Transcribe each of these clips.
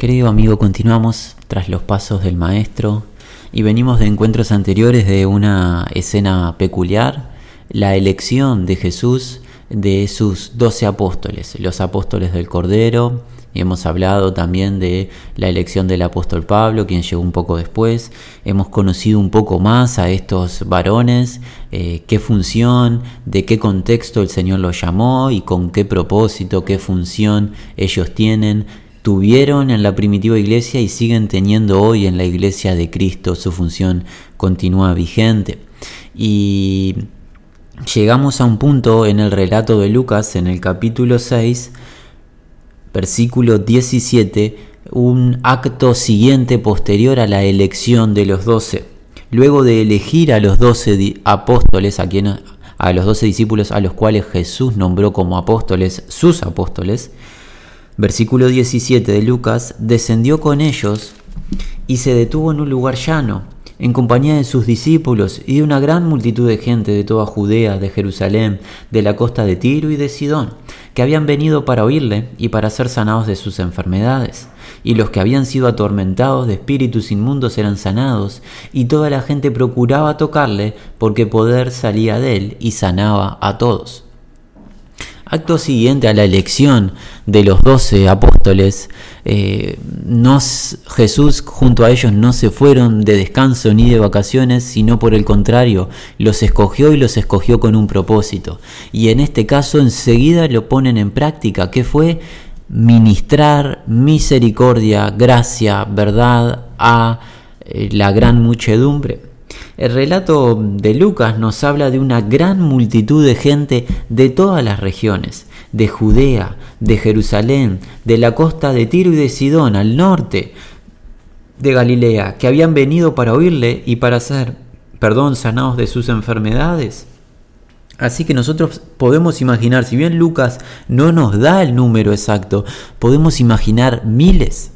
Querido amigo, continuamos tras los pasos del Maestro y venimos de encuentros anteriores de una escena peculiar, la elección de Jesús de sus doce apóstoles, los apóstoles del Cordero, y hemos hablado también de la elección del apóstol Pablo, quien llegó un poco después. Hemos conocido un poco más a estos varones, eh, qué función, de qué contexto el Señor los llamó y con qué propósito, qué función ellos tienen tuvieron en la primitiva iglesia y siguen teniendo hoy en la iglesia de Cristo. Su función continúa vigente. Y llegamos a un punto en el relato de Lucas, en el capítulo 6, versículo 17, un acto siguiente posterior a la elección de los doce. Luego de elegir a los doce apóstoles, a, a los doce discípulos a los cuales Jesús nombró como apóstoles, sus apóstoles, versículo 17 de Lucas, descendió con ellos y se detuvo en un lugar llano, en compañía de sus discípulos y de una gran multitud de gente de toda Judea, de Jerusalén, de la costa de Tiro y de Sidón, que habían venido para oírle y para ser sanados de sus enfermedades. Y los que habían sido atormentados de espíritus inmundos eran sanados, y toda la gente procuraba tocarle, porque poder salía de él y sanaba a todos. Acto siguiente a la elección de los doce apóstoles, eh, Jesús junto a ellos no se fueron de descanso ni de vacaciones, sino por el contrario, los escogió y los escogió con un propósito. Y en este caso enseguida lo ponen en práctica, que fue ministrar misericordia, gracia, verdad a eh, la gran muchedumbre. El relato de Lucas nos habla de una gran multitud de gente de todas las regiones, de Judea, de Jerusalén, de la costa de Tiro y de Sidón, al norte de Galilea, que habían venido para oírle y para ser, perdón, sanados de sus enfermedades. Así que nosotros podemos imaginar, si bien Lucas no nos da el número exacto, podemos imaginar miles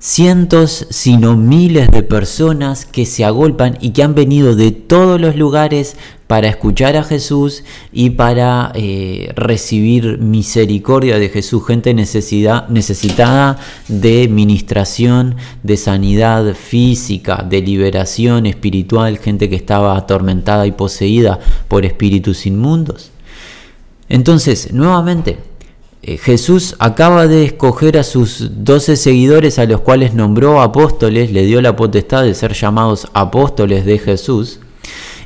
cientos, sino miles de personas que se agolpan y que han venido de todos los lugares para escuchar a Jesús y para eh, recibir misericordia de Jesús, gente necesidad, necesitada de ministración, de sanidad física, de liberación espiritual, gente que estaba atormentada y poseída por espíritus inmundos. Entonces, nuevamente, Jesús acaba de escoger a sus doce seguidores a los cuales nombró apóstoles, le dio la potestad de ser llamados apóstoles de Jesús,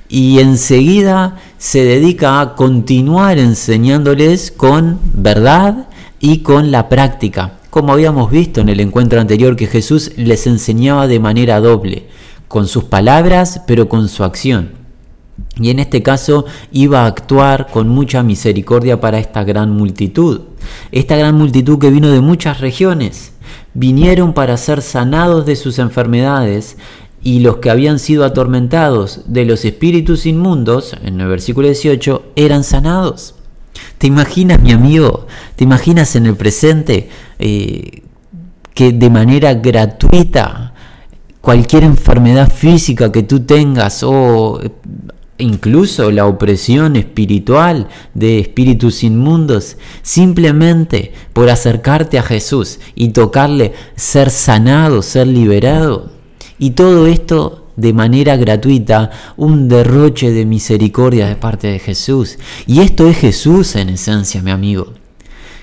y enseguida se dedica a continuar enseñándoles con verdad y con la práctica, como habíamos visto en el encuentro anterior que Jesús les enseñaba de manera doble, con sus palabras pero con su acción. Y en este caso iba a actuar con mucha misericordia para esta gran multitud. Esta gran multitud que vino de muchas regiones. Vinieron para ser sanados de sus enfermedades y los que habían sido atormentados de los espíritus inmundos, en el versículo 18, eran sanados. ¿Te imaginas, mi amigo? ¿Te imaginas en el presente eh, que de manera gratuita cualquier enfermedad física que tú tengas o incluso la opresión espiritual de espíritus inmundos, simplemente por acercarte a Jesús y tocarle, ser sanado, ser liberado. Y todo esto de manera gratuita, un derroche de misericordia de parte de Jesús. Y esto es Jesús en esencia, mi amigo.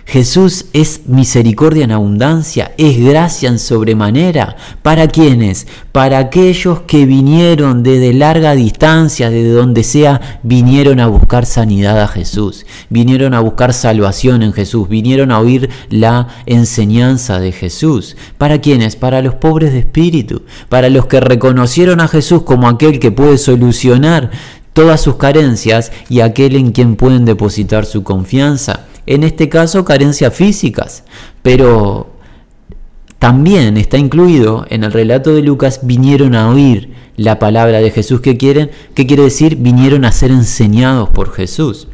Jesús es misericordia en abundancia, es gracia en sobremanera. ¿Para quiénes? Para aquellos que vinieron desde larga distancia, desde donde sea, vinieron a buscar sanidad a Jesús, vinieron a buscar salvación en Jesús, vinieron a oír la enseñanza de Jesús. ¿Para quiénes? Para los pobres de espíritu, para los que reconocieron a Jesús como aquel que puede solucionar todas sus carencias y aquel en quien pueden depositar su confianza en este caso carencias físicas, pero también está incluido en el relato de Lucas, vinieron a oír la palabra de Jesús. ¿Qué quieren? ¿Qué quiere decir? Vinieron a ser enseñados por Jesús.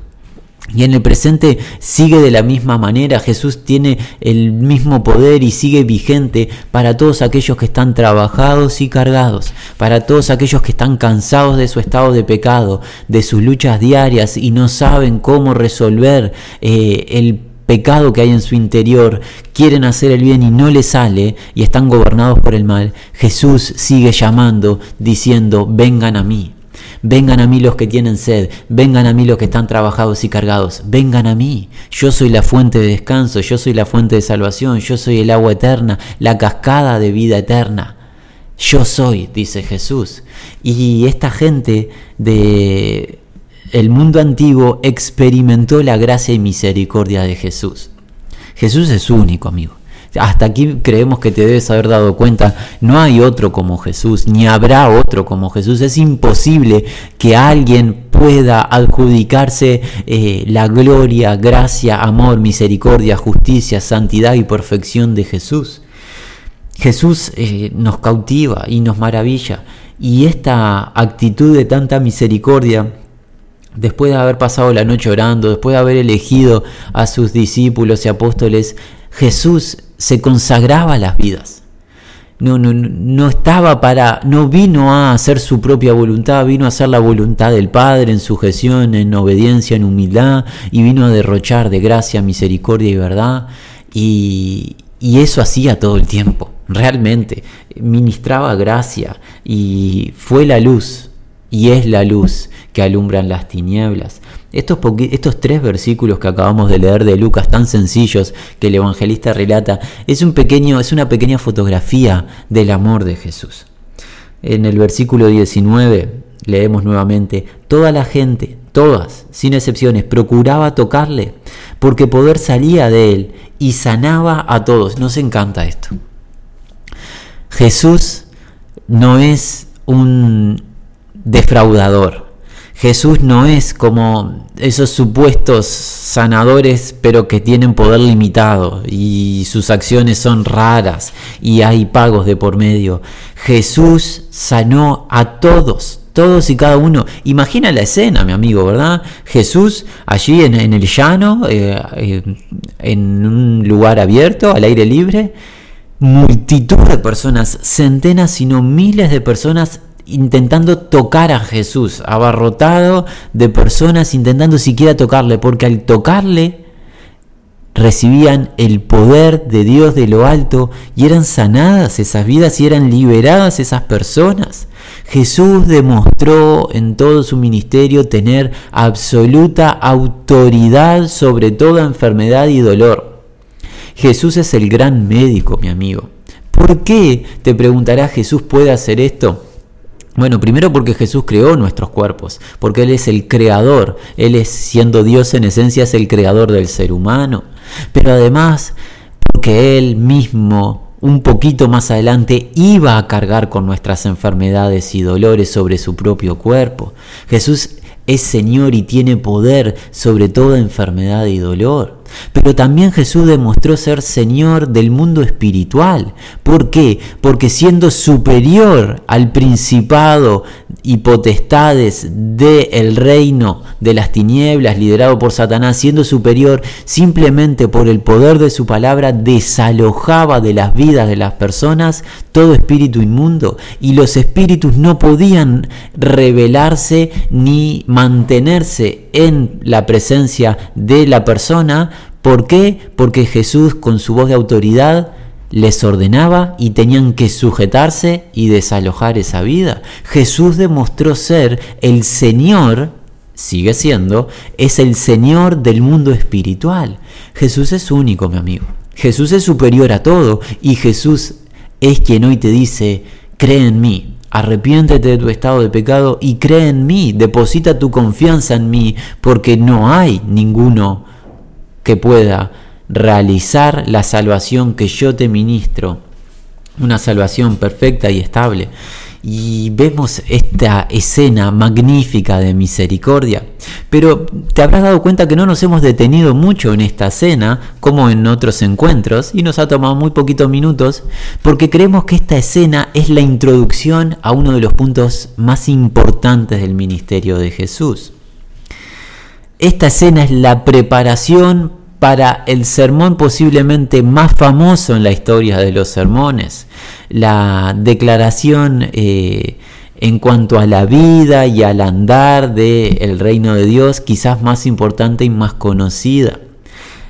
Y en el presente sigue de la misma manera, Jesús tiene el mismo poder y sigue vigente para todos aquellos que están trabajados y cargados, para todos aquellos que están cansados de su estado de pecado, de sus luchas diarias y no saben cómo resolver eh, el pecado que hay en su interior, quieren hacer el bien y no les sale y están gobernados por el mal, Jesús sigue llamando diciendo, vengan a mí. Vengan a mí los que tienen sed, vengan a mí los que están trabajados y cargados, vengan a mí. Yo soy la fuente de descanso, yo soy la fuente de salvación, yo soy el agua eterna, la cascada de vida eterna. Yo soy, dice Jesús. Y esta gente de el mundo antiguo experimentó la gracia y misericordia de Jesús. Jesús es único, amigo. Hasta aquí creemos que te debes haber dado cuenta, no hay otro como Jesús, ni habrá otro como Jesús. Es imposible que alguien pueda adjudicarse eh, la gloria, gracia, amor, misericordia, justicia, santidad y perfección de Jesús. Jesús eh, nos cautiva y nos maravilla. Y esta actitud de tanta misericordia después de haber pasado la noche orando, después de haber elegido a sus discípulos y apóstoles, Jesús se consagraba las vidas. No, no, no estaba para, no vino a hacer su propia voluntad, vino a hacer la voluntad del Padre en sujeción, en obediencia, en humildad, y vino a derrochar de gracia, misericordia y verdad. Y, y eso hacía todo el tiempo, realmente. Ministraba gracia y fue la luz, y es la luz que alumbran las tinieblas. Estos, estos tres versículos que acabamos de leer de Lucas, tan sencillos que el evangelista relata, es, un pequeño, es una pequeña fotografía del amor de Jesús. En el versículo 19 leemos nuevamente, toda la gente, todas, sin excepciones, procuraba tocarle, porque poder salía de él y sanaba a todos. Nos encanta esto. Jesús no es un defraudador. Jesús no es como esos supuestos sanadores, pero que tienen poder limitado y sus acciones son raras y hay pagos de por medio. Jesús sanó a todos, todos y cada uno. Imagina la escena, mi amigo, ¿verdad? Jesús allí en, el llano, eh, eh, en un lugar abierto, al aire libre, multitud de personas, centenas, sino miles de personas intentando tocar a Jesús, abarrotado de personas intentando siquiera tocarle, porque al tocarle recibían el poder de Dios de lo alto y eran sanadas esas vidas y eran liberadas esas personas. Jesús demostró en todo su ministerio tener absoluta autoridad sobre toda enfermedad y dolor. Jesús es el gran médico, mi amigo. ¿Por qué, te preguntará Jesús, puede hacer esto? Bueno, primero porque Jesús creó nuestros cuerpos, porque Él es el creador, Él es siendo Dios en esencia es el creador del ser humano, pero además porque Él mismo un poquito más adelante iba a cargar con nuestras enfermedades y dolores sobre su propio cuerpo. Jesús es Señor y tiene poder sobre toda enfermedad y dolor. Pero también Jesús demostró ser Señor del mundo espiritual. ¿Por qué? Porque siendo superior al principado y potestades del reino de las tinieblas liderado por Satanás, siendo superior simplemente por el poder de su palabra, desalojaba de las vidas de las personas todo espíritu inmundo y los espíritus no podían revelarse ni mantenerse en la presencia de la persona ¿Por qué? Porque Jesús con su voz de autoridad les ordenaba y tenían que sujetarse y desalojar esa vida. Jesús demostró ser el Señor, sigue siendo, es el Señor del mundo espiritual. Jesús es único, mi amigo. Jesús es superior a todo y Jesús es quien hoy te dice, cree en mí, arrepiéntete de tu estado de pecado y cree en mí, deposita tu confianza en mí, porque no hay ninguno que pueda realizar la salvación que yo te ministro, una salvación perfecta y estable. Y vemos esta escena magnífica de misericordia. Pero te habrás dado cuenta que no nos hemos detenido mucho en esta escena, como en otros encuentros, y nos ha tomado muy poquitos minutos, porque creemos que esta escena es la introducción a uno de los puntos más importantes del ministerio de Jesús. Esta escena es la preparación para el sermón posiblemente más famoso en la historia de los sermones, la declaración eh, en cuanto a la vida y al andar del reino de Dios, quizás más importante y más conocida.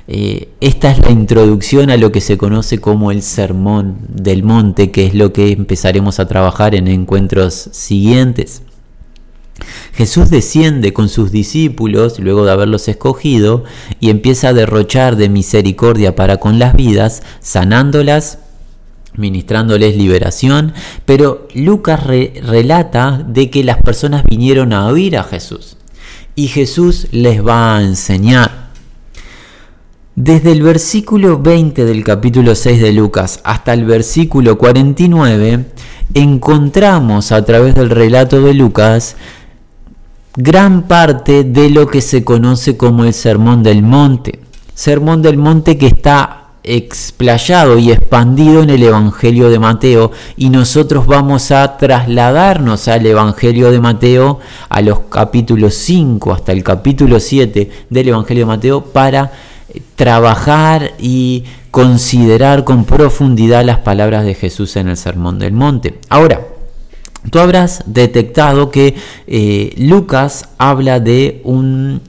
eh, esta es la introducción a lo que se conoce como el sermón del monte, que es lo que empezaremos a trabajar en encuentros siguientes. Jesús desciende con sus discípulos, luego de haberlos escogido, y empieza a derrochar de misericordia para con las vidas, sanándolas, ministrándoles liberación, pero Lucas relata de que las personas vinieron a oír a Jesús y Jesús les va a enseñar. Desde el versículo 20 del capítulo 6 de Lucas hasta el versículo 49, encontramos a través del relato de Lucas gran parte de lo que se conoce como el Sermón del Monte. Sermón del Monte que está explayado y expandido en el Evangelio de Mateo y nosotros vamos a trasladarnos al Evangelio de Mateo a los capítulos 5 hasta el capítulo 7 del Evangelio de Mateo para eh, trabajar y considerar con profundidad las palabras de Jesús en el Sermón del Monte. Ahora, tú habrás detectado que eh, Lucas habla de un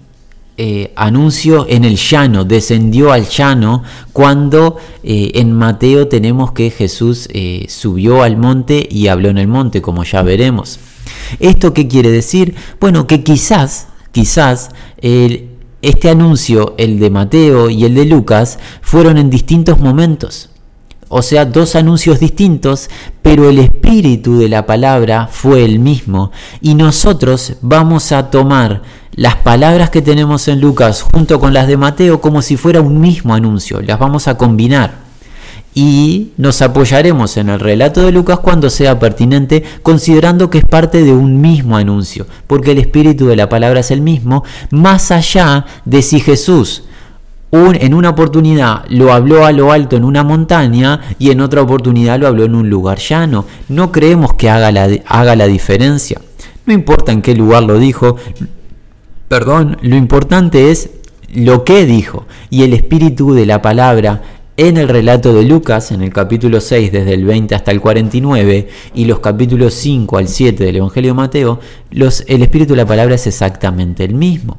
eh, anuncio en el llano, descendió al llano, cuando eh, en Mateo tenemos que Jesús subió al monte y habló en el monte, como ya veremos. ¿Esto qué quiere decir? Bueno, que quizás, quizás este anuncio, el de Mateo y el de Lucas, fueron en distintos momentos. O sea, dos anuncios distintos, pero el espíritu de la palabra fue el mismo. Y nosotros vamos a tomar las palabras que tenemos en Lucas junto con las de Mateo como si fuera un mismo anuncio, las vamos a combinar. Y nos apoyaremos en el relato de Lucas cuando sea pertinente, considerando que es parte de un mismo anuncio, porque el espíritu de la palabra es el mismo, más allá de si Jesús en una oportunidad lo habló a lo alto en una montaña y en otra oportunidad lo habló en un lugar llano. No creemos que haga la, haga la diferencia. No importa en qué lugar lo dijo, Perdón, lo importante es lo que dijo y el espíritu de la palabra en el relato de Lucas, en el capítulo 6, desde el 20 hasta el 49, y los capítulos 5 al 7 del Evangelio de Mateo, el espíritu de la palabra es exactamente el mismo.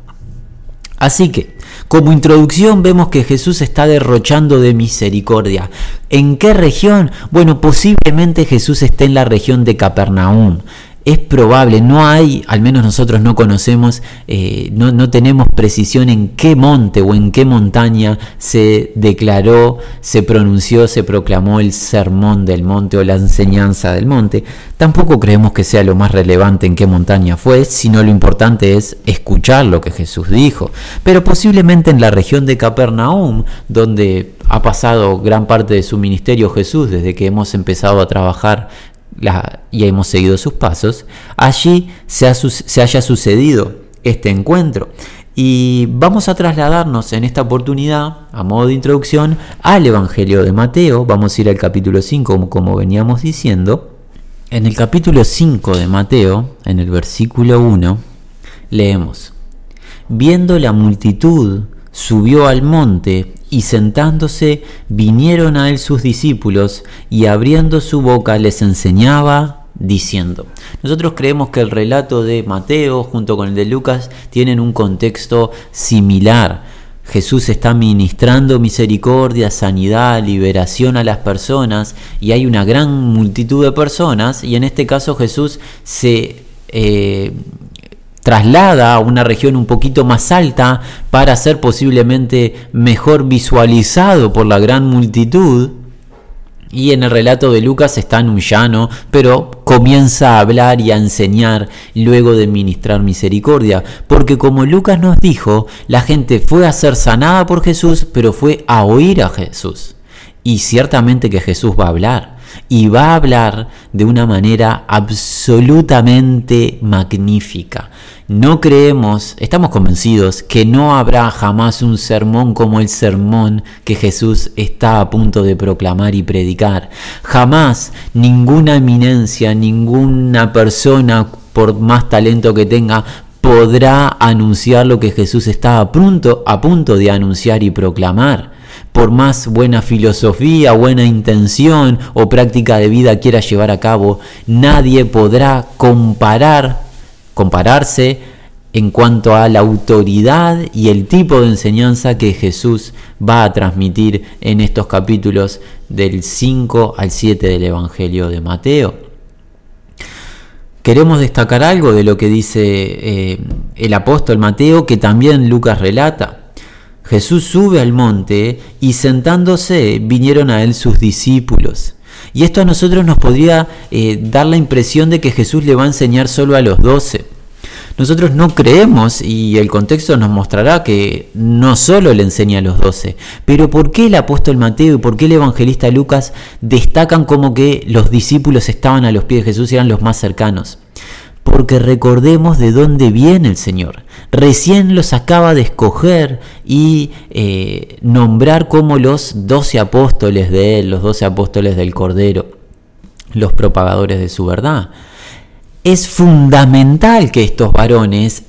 Así que, como introducción vemos que Jesús está derrochando de misericordia. ¿En qué región? Bueno, posiblemente Jesús esté en la región de Capernaum es probable, no hay, al menos nosotros no conocemos, eh, no, tenemos precisión en qué monte o en qué montaña se declaró, se pronunció, se proclamó el sermón del monte o la enseñanza del monte. Tampoco creemos que sea lo más relevante en qué montaña fue, sino lo importante es escuchar lo que Jesús dijo. Pero posiblemente en la región de Capernaum, donde ha pasado gran parte de su ministerio Jesús desde que hemos empezado a trabajar y hemos seguido sus pasos, allí se, se haya sucedido este encuentro. Y vamos a trasladarnos en esta oportunidad, a modo de introducción, al Evangelio de Mateo. Vamos a ir al capítulo 5, como, como veníamos diciendo. En el capítulo 5 de Mateo, en el versículo 1, leemos, Viendo la multitud, subió al monte y sentándose vinieron a él sus discípulos y abriendo su boca les enseñaba diciendo. Nosotros creemos que el relato de Mateo junto con el de Lucas tienen un contexto similar. Jesús está ministrando misericordia, sanidad, liberación a las personas y hay una gran multitud de personas y en este caso Jesús se eh, traslada a una región un poquito más alta para ser posiblemente mejor visualizado por la gran multitud. Y en el relato de Lucas está en un llano, pero comienza a hablar y a enseñar luego de ministrar misericordia. Porque como Lucas nos dijo, la gente fue a ser sanada por Jesús, pero fue a oír a Jesús. Y ciertamente que Jesús va a hablar y va a hablar de una manera absolutamente magnífica. No creemos, estamos convencidos que no habrá jamás un sermón como el sermón que Jesús está a punto de proclamar y predicar. Jamás ninguna eminencia, ninguna persona, por más talento que tenga, podrá anunciar lo que Jesús está a punto, a punto de anunciar y proclamar por más buena filosofía, buena intención o práctica de vida quiera llevar a cabo, nadie podrá comparar, compararse en cuanto a la autoridad y el tipo de enseñanza que Jesús va a transmitir en estos capítulos del 5 al 7 del Evangelio de Mateo. Queremos destacar algo de lo que dice eh, el apóstol Mateo, que también Lucas relata. Jesús sube al monte y sentándose vinieron a él sus discípulos. Y esto a nosotros nos podría eh, dar la impresión de que Jesús le va a enseñar solo a los doce. Nosotros no creemos y el contexto nos mostrará que no solo le enseña a los doce, pero ¿por qué el apóstol Mateo y por qué el evangelista Lucas destacan como que los discípulos estaban a los pies de Jesús y eran los más cercanos? Porque recordemos de dónde viene el Señor. Recién los acaba de escoger y eh, nombrar como los doce apóstoles de Él, los doce apóstoles del Cordero, los propagadores de su verdad es fundamental que estos varones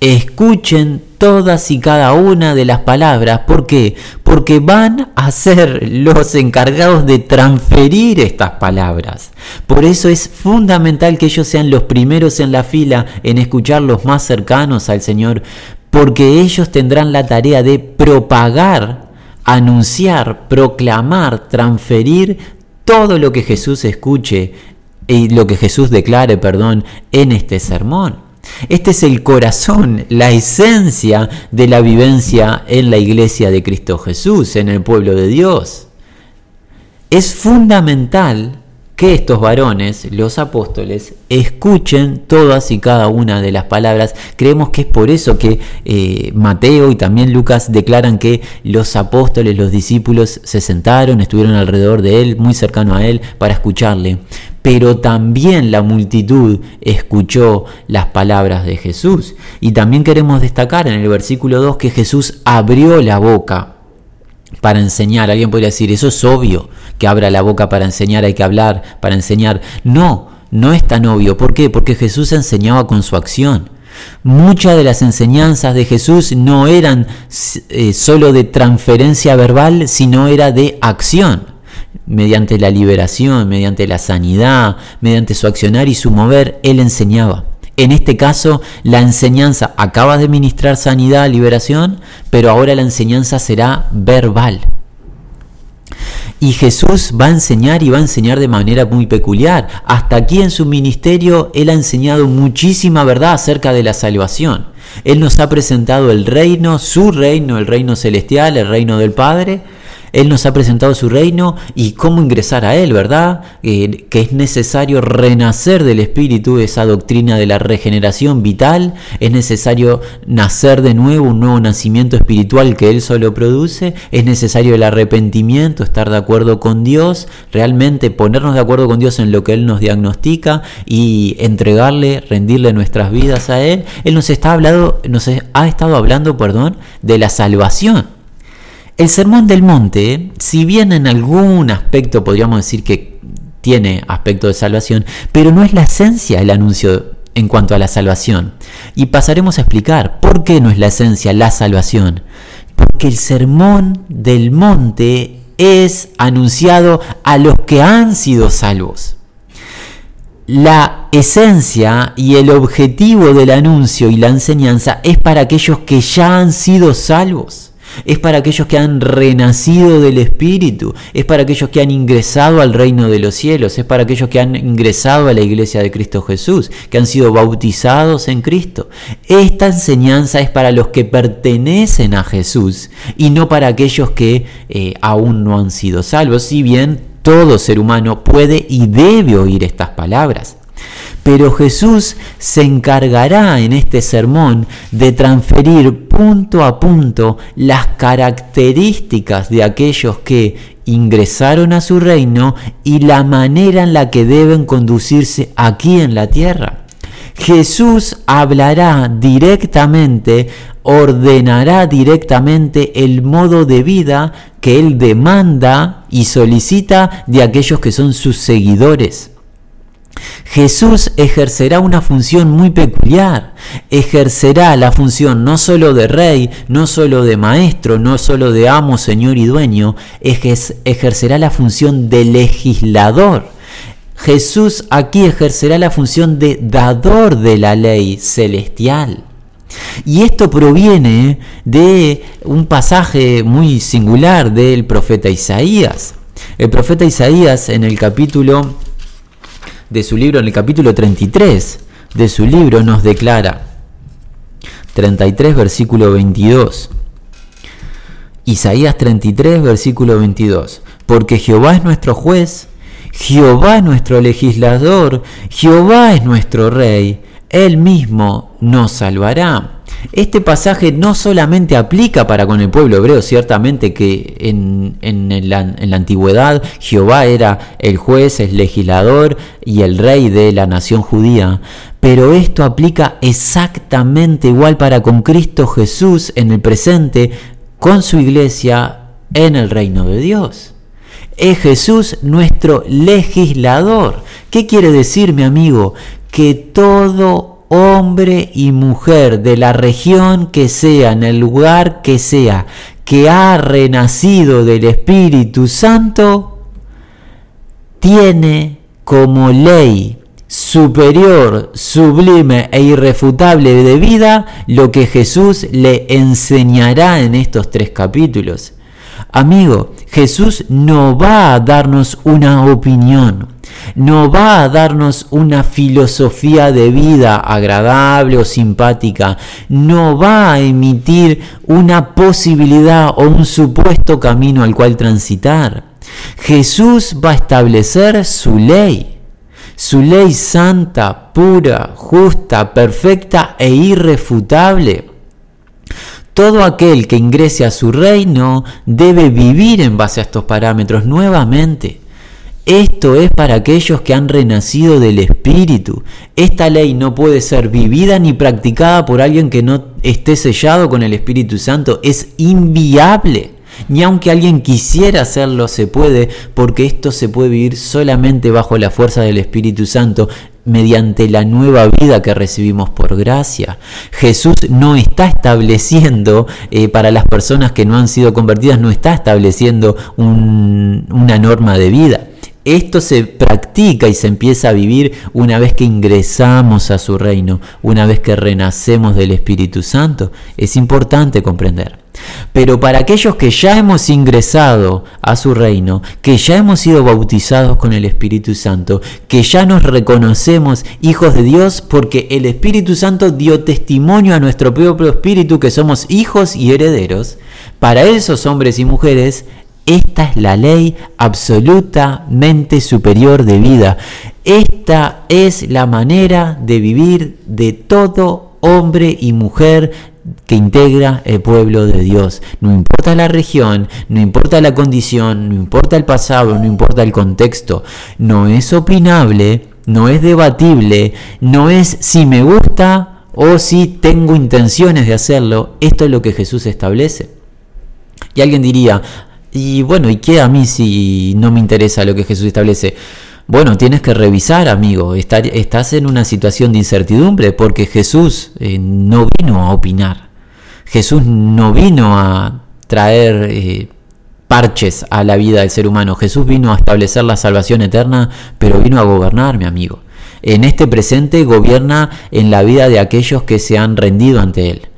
escuchen todas y cada una de las palabras. ¿Por qué? Porque van a ser los encargados de transferir estas palabras. Por eso es fundamental que ellos sean los primeros en la fila en escuchar los más cercanos al Señor, porque ellos tendrán la tarea de propagar, anunciar, proclamar, transferir todo lo que Jesús escuche y lo que Jesús declare, perdón, en este sermón. Este es el corazón, la esencia de la vivencia en la iglesia de Cristo Jesús, en el pueblo de Dios. Es fundamental que estos varones, los apóstoles, escuchen todas y cada una de las palabras. Creemos que es por eso que eh, Mateo y también Lucas declaran que los apóstoles, los discípulos, se sentaron, estuvieron alrededor de él, muy cercano a él, para escucharle. Pero también la multitud escuchó las palabras de Jesús. Y también queremos destacar en el versículo 2 que Jesús abrió la boca para enseñar. Alguien podría decir, eso es obvio, que abra la boca para enseñar, hay que hablar para enseñar. No, no es tan obvio. ¿Por qué? Porque Jesús enseñaba con su acción. Muchas de las enseñanzas de Jesús no eran eh, solo de transferencia verbal, sino era de acción. Mediante la liberación, mediante la sanidad, mediante su accionar y su mover, Él enseñaba. En este caso, la enseñanza acaba de ministrar sanidad, liberación, pero ahora la enseñanza será verbal. Y Jesús va a enseñar y va a enseñar de manera muy peculiar. Hasta aquí en su ministerio Él ha enseñado muchísima verdad acerca de la salvación. Él nos ha presentado el reino, su reino, el reino celestial, el reino del Padre, él nos ha presentado su reino y cómo ingresar a Él, ¿verdad? Eh, que es necesario renacer del Espíritu, esa doctrina de la regeneración vital, es necesario nacer de nuevo, un nuevo nacimiento espiritual que Él solo produce, es necesario el arrepentimiento, estar de acuerdo con Dios, realmente ponernos de acuerdo con Dios en lo que Él nos diagnostica y entregarle, rendirle nuestras vidas a Él. Él nos, está hablando, nos ha estado hablando perdón, de la salvación. El Sermón del Monte, si bien en algún aspecto podríamos decir que tiene aspecto de salvación, pero no es la esencia el anuncio en cuanto a la salvación. Y pasaremos a explicar por qué no es la esencia la salvación. Porque el Sermón del Monte es anunciado a los que han sido salvos. La esencia y el objetivo del anuncio y la enseñanza es para aquellos que ya han sido salvos es para aquellos que han renacido del Espíritu, es para aquellos que han ingresado al reino de los cielos, es para aquellos que han ingresado a la iglesia de Cristo Jesús, que han sido bautizados en Cristo. Esta enseñanza es para los que pertenecen a Jesús y no para aquellos que eh, aún no han sido salvos, si bien todo ser humano puede y debe oír estas palabras. Pero Jesús se encargará en este sermón de transferir punto a punto las características de aquellos que ingresaron a su reino y la manera en la que deben conducirse aquí en la tierra. Jesús hablará directamente, ordenará directamente el modo de vida que Él demanda y solicita de aquellos que son sus seguidores. Jesús ejercerá una función muy peculiar. Ejercerá la función no solo de rey, no solo de maestro, no solo de amo, señor y dueño, ejercerá la función de legislador. Jesús aquí ejercerá la función de dador de la ley celestial. Y esto proviene de un pasaje muy singular del profeta Isaías. El profeta Isaías en el capítulo de su libro, en el capítulo 33 de su libro, nos declara, 33 versículo 22. Isaías 33 versículo 22. Porque Jehová es nuestro juez, Jehová es nuestro legislador, Jehová es nuestro rey, Él mismo nos salvará. Este pasaje no solamente aplica para con el pueblo hebreo, ciertamente que en, en, en, la, antigüedad Jehová era el juez, el legislador y el rey de la nación judía, pero esto aplica exactamente igual para con Cristo Jesús en el presente, con su iglesia en el reino de Dios. Es Jesús nuestro legislador. ¿Qué quiere decir, mi amigo? Que todo hombre y mujer de la región que sea, en el lugar que sea, que ha renacido del Espíritu Santo, tiene como ley superior, sublime e irrefutable de vida lo que Jesús le enseñará en estos tres capítulos. Amigo, Jesús no va a darnos una opinión, no va a darnos una filosofía de vida agradable o simpática, no va a emitir una posibilidad o un supuesto camino al cual transitar. Jesús va a establecer su ley, su ley santa, pura, justa, perfecta e irrefutable. Todo aquel que ingrese a su reino debe vivir en base a estos parámetros nuevamente. Esto es para aquellos que han renacido del Espíritu. Esta ley no puede ser vivida ni practicada por alguien que no esté sellado con el Espíritu Santo. Es inviable. Ni aunque alguien quisiera hacerlo, se puede, porque esto se puede vivir solamente bajo la fuerza del Espíritu Santo mediante la nueva vida que recibimos por gracia. Jesús no está estableciendo, eh, para las personas que no han sido convertidas, no está estableciendo una norma de vida. Esto se practica y se empieza a vivir una vez que ingresamos a su reino, una vez que renacemos del Espíritu Santo. Es importante comprender. Pero para aquellos que ya hemos ingresado a su reino, que ya hemos sido bautizados con el Espíritu Santo, que ya nos reconocemos hijos de Dios porque el Espíritu Santo dio testimonio a nuestro propio espíritu que somos hijos y herederos, para esos hombres y mujeres esta es la ley absolutamente superior de vida. Esta es la manera de vivir de todo hombre y mujer que integra el pueblo de Dios. No importa la región, no importa la condición, no importa el pasado, no importa el contexto. No es opinable, no es debatible, no es si me gusta o si tengo intenciones de hacerlo. Esto es lo que Jesús establece. Y alguien diría, y bueno, ¿y qué a mí si no me interesa lo que Jesús establece? Bueno, tienes que revisar, amigo. Estás en una situación de incertidumbre porque Jesús eh, no vino a opinar. Jesús no vino a traer eh, parches a la vida del ser humano. Jesús vino a establecer la salvación eterna, pero vino a gobernar, mi amigo. En este presente gobierna en la vida de aquellos que se han rendido ante Él.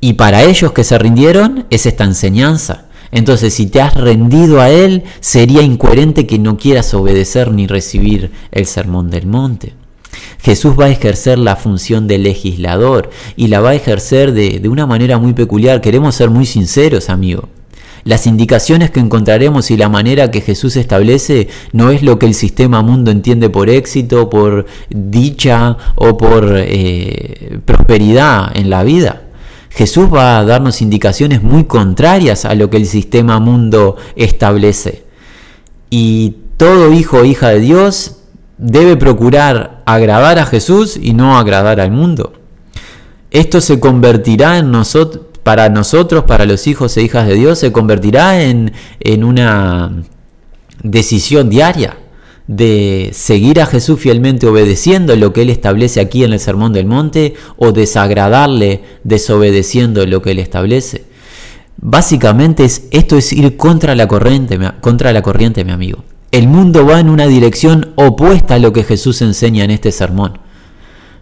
Y para ellos que se rindieron es esta enseñanza. Entonces, si te has rendido a Él, sería incoherente que no quieras obedecer ni recibir el sermón del monte. Jesús va a ejercer la función de legislador y la va a ejercer de, de una manera muy peculiar. Queremos ser muy sinceros, amigo. Las indicaciones que encontraremos y la manera que Jesús establece no es lo que el sistema mundo entiende por éxito, por dicha o por eh, prosperidad en la vida. Jesús va a darnos indicaciones muy contrarias a lo que el sistema mundo establece. Y todo hijo o hija de Dios debe procurar agradar a Jesús y no agradar al mundo. Esto se convertirá en nosotros, para nosotros, para los hijos e hijas de Dios, se convertirá en, en una decisión diaria de seguir a Jesús fielmente obedeciendo lo que Él establece aquí en el Sermón del Monte o desagradarle desobedeciendo lo que Él establece. Básicamente es, esto es ir contra la, corriente, contra la corriente, mi amigo. El mundo va en una dirección opuesta a lo que Jesús enseña en este sermón.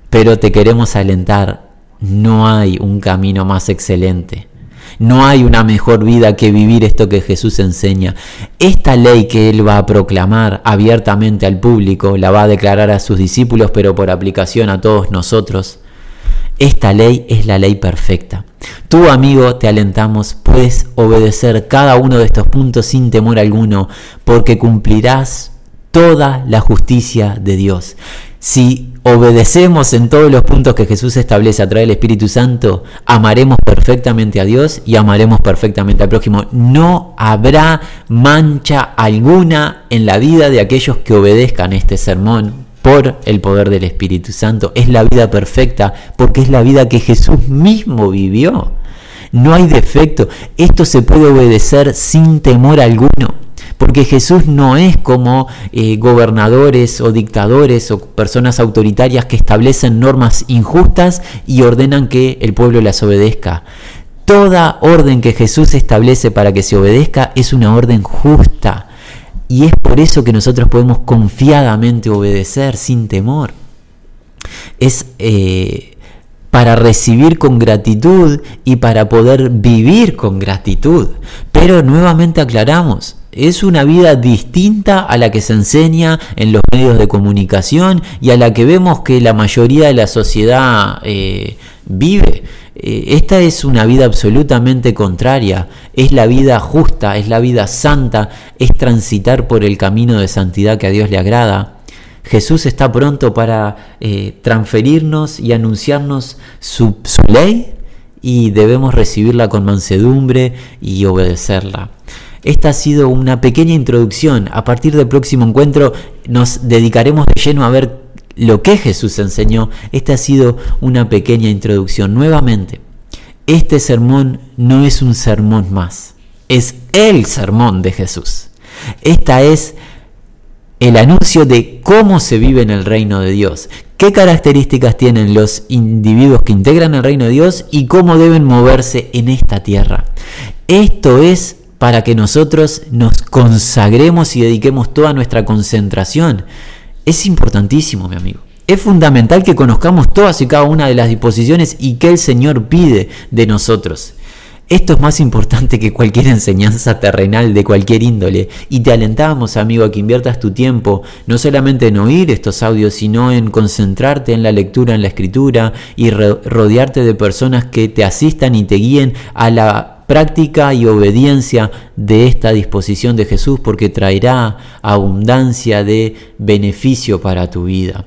Pero te queremos alentar, no hay un camino más excelente. No hay una mejor vida que vivir esto que Jesús enseña. Esta ley que Él va a proclamar abiertamente al público, la va a declarar a sus discípulos, pero por aplicación a todos nosotros. Esta ley es la ley perfecta. Tú, amigo, te alentamos, puedes obedecer cada uno de estos puntos sin temor alguno, porque cumplirás toda la justicia de Dios. Si obedecemos en todos los puntos que Jesús establece a través del Espíritu Santo, amaremos perfectamente a Dios y amaremos perfectamente al prójimo. No habrá mancha alguna en la vida de aquellos que obedezcan este sermón por el poder del Espíritu Santo. Es la vida perfecta porque es la vida que Jesús mismo vivió. No hay defecto. Esto se puede obedecer sin temor alguno porque Jesús no es como eh, gobernadores o dictadores o personas autoritarias que establecen normas injustas y ordenan que el pueblo las obedezca. Toda orden que Jesús establece para que se obedezca es una orden justa. Y es por eso que nosotros podemos confiadamente obedecer sin temor. Es eh, para recibir con gratitud y para poder vivir con gratitud. Pero nuevamente aclaramos, es una vida distinta a la que se enseña en los medios de comunicación y a la que vemos que la mayoría de la sociedad eh, vive. Eh, esta es una vida absolutamente contraria, es la vida justa, es la vida santa, es transitar por el camino de santidad que a Dios le agrada. Jesús está pronto para eh, transferirnos y anunciarnos su ley y debemos recibirla con mansedumbre y obedecerla. Esta ha sido una pequeña introducción. A partir del próximo encuentro nos dedicaremos de lleno a ver lo que Jesús enseñó. Esta ha sido una pequeña introducción. Nuevamente, este sermón no es un sermón más, es el sermón de Jesús. Esta es el anuncio de cómo se vive en el reino de Dios, qué características tienen los individuos que integran el reino de Dios y cómo deben moverse en esta tierra. Esto es para que nosotros nos consagremos y dediquemos toda nuestra concentración. Es importantísimo, mi amigo. Es fundamental que conozcamos todas y cada una de las disposiciones y que el Señor pide de nosotros. Esto es más importante que cualquier enseñanza terrenal de cualquier índole y te alentamos, amigo, a que inviertas tu tiempo no solamente en oír estos audios, sino en concentrarte en la lectura, en la escritura y rodearte de personas que te asistan y te guíen a la práctica y obediencia de esta disposición de Jesús porque traerá abundancia de beneficio para tu vida.